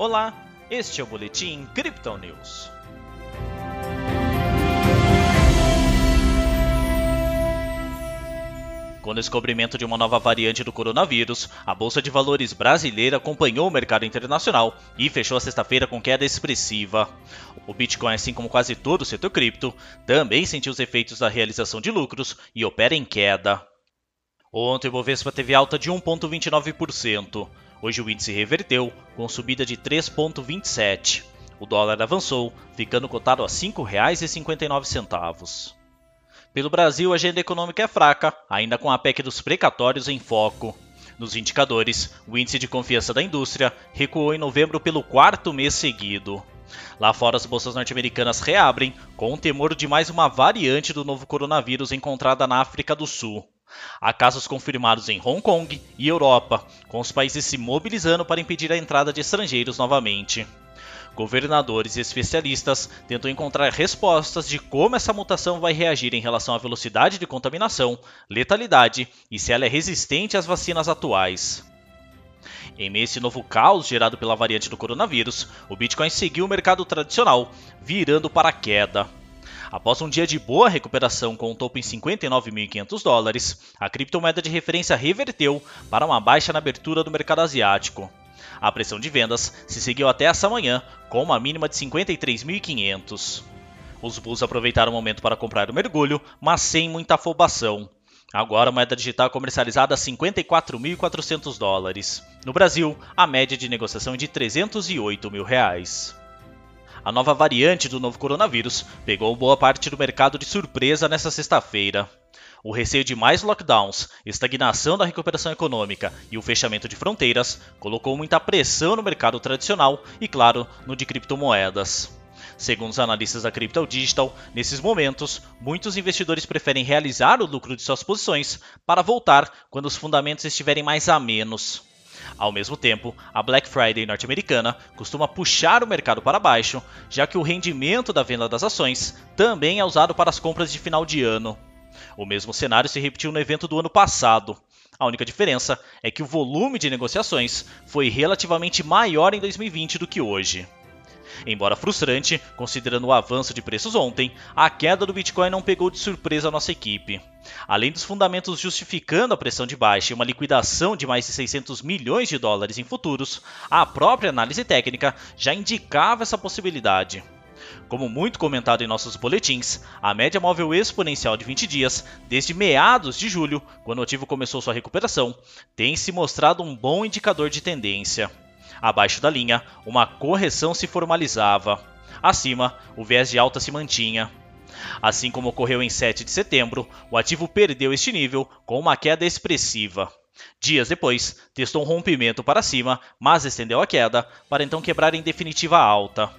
Olá, este é o Boletim Crypto News. Com o descobrimento de uma nova variante do coronavírus, a Bolsa de Valores brasileira acompanhou o mercado internacional e fechou a sexta-feira com queda expressiva. O Bitcoin, assim como quase todo o setor cripto, também sentiu os efeitos da realização de lucros e opera em queda. Ontem o Bovespa teve alta de 1,29%. Hoje o índice reverteu, com subida de 3,27. O dólar avançou, ficando cotado a R$ 5,59. Pelo Brasil, a agenda econômica é fraca, ainda com a PEC dos precatórios em foco. Nos indicadores, o índice de confiança da indústria recuou em novembro pelo quarto mês seguido. Lá fora, as bolsas norte-americanas reabrem, com o temor de mais uma variante do novo coronavírus encontrada na África do Sul. Há casos confirmados em Hong Kong e Europa, com os países se mobilizando para impedir a entrada de estrangeiros novamente. Governadores e especialistas tentam encontrar respostas de como essa mutação vai reagir em relação à velocidade de contaminação, letalidade e se ela é resistente às vacinas atuais. Em meio a esse novo caos gerado pela variante do coronavírus, o Bitcoin seguiu o mercado tradicional, virando para a queda. Após um dia de boa recuperação com um topo em 59.500 dólares, a criptomoeda de referência reverteu para uma baixa na abertura do mercado asiático. A pressão de vendas se seguiu até essa manhã, com uma mínima de 53.500. Os bulls aproveitaram o momento para comprar o mergulho, mas sem muita afobação. Agora a moeda digital é comercializada a 54.400 dólares. No Brasil, a média de negociação é de 308 mil reais a nova variante do novo coronavírus pegou boa parte do mercado de surpresa nesta sexta-feira. O receio de mais lockdowns, estagnação da recuperação econômica e o fechamento de fronteiras colocou muita pressão no mercado tradicional e, claro, no de criptomoedas. Segundo os analistas da Crypto Digital, nesses momentos, muitos investidores preferem realizar o lucro de suas posições para voltar quando os fundamentos estiverem mais a menos. Ao mesmo tempo, a Black Friday norte-americana costuma puxar o mercado para baixo, já que o rendimento da venda das ações também é usado para as compras de final de ano. O mesmo cenário se repetiu no evento do ano passado. A única diferença é que o volume de negociações foi relativamente maior em 2020 do que hoje. Embora frustrante, considerando o avanço de preços ontem, a queda do Bitcoin não pegou de surpresa a nossa equipe. Além dos fundamentos justificando a pressão de baixa e uma liquidação de mais de 600 milhões de dólares em futuros, a própria análise técnica já indicava essa possibilidade. Como muito comentado em nossos boletins, a média móvel exponencial de 20 dias, desde meados de julho, quando o ativo começou sua recuperação, tem se mostrado um bom indicador de tendência. Abaixo da linha, uma correção se formalizava. Acima, o viés de alta se mantinha. Assim como ocorreu em 7 de setembro, o ativo perdeu este nível com uma queda expressiva. Dias depois, testou um rompimento para cima, mas estendeu a queda para então quebrar em definitiva alta.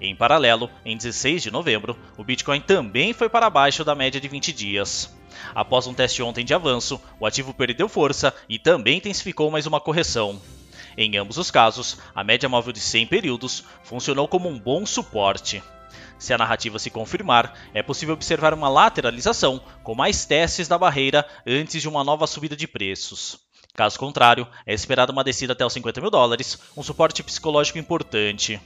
Em paralelo, em 16 de novembro, o Bitcoin também foi para baixo da média de 20 dias. Após um teste ontem de avanço, o ativo perdeu força e também intensificou mais uma correção. Em ambos os casos, a média móvel de 100 períodos funcionou como um bom suporte. Se a narrativa se confirmar, é possível observar uma lateralização com mais testes da barreira antes de uma nova subida de preços. Caso contrário, é esperada uma descida até os 50 mil dólares, um suporte psicológico importante.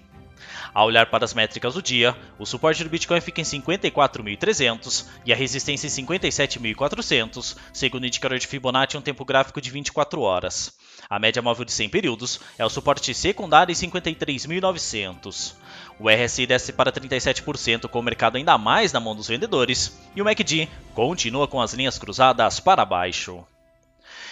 Ao olhar para as métricas do dia, o suporte do Bitcoin fica em 54.300 e a resistência em 57.400, segundo o indicador de Fibonacci em um tempo gráfico de 24 horas. A média móvel de 100 períodos é o suporte secundário em 53.900. O RSI desce para 37% com o mercado ainda mais na mão dos vendedores e o MACD continua com as linhas cruzadas para baixo.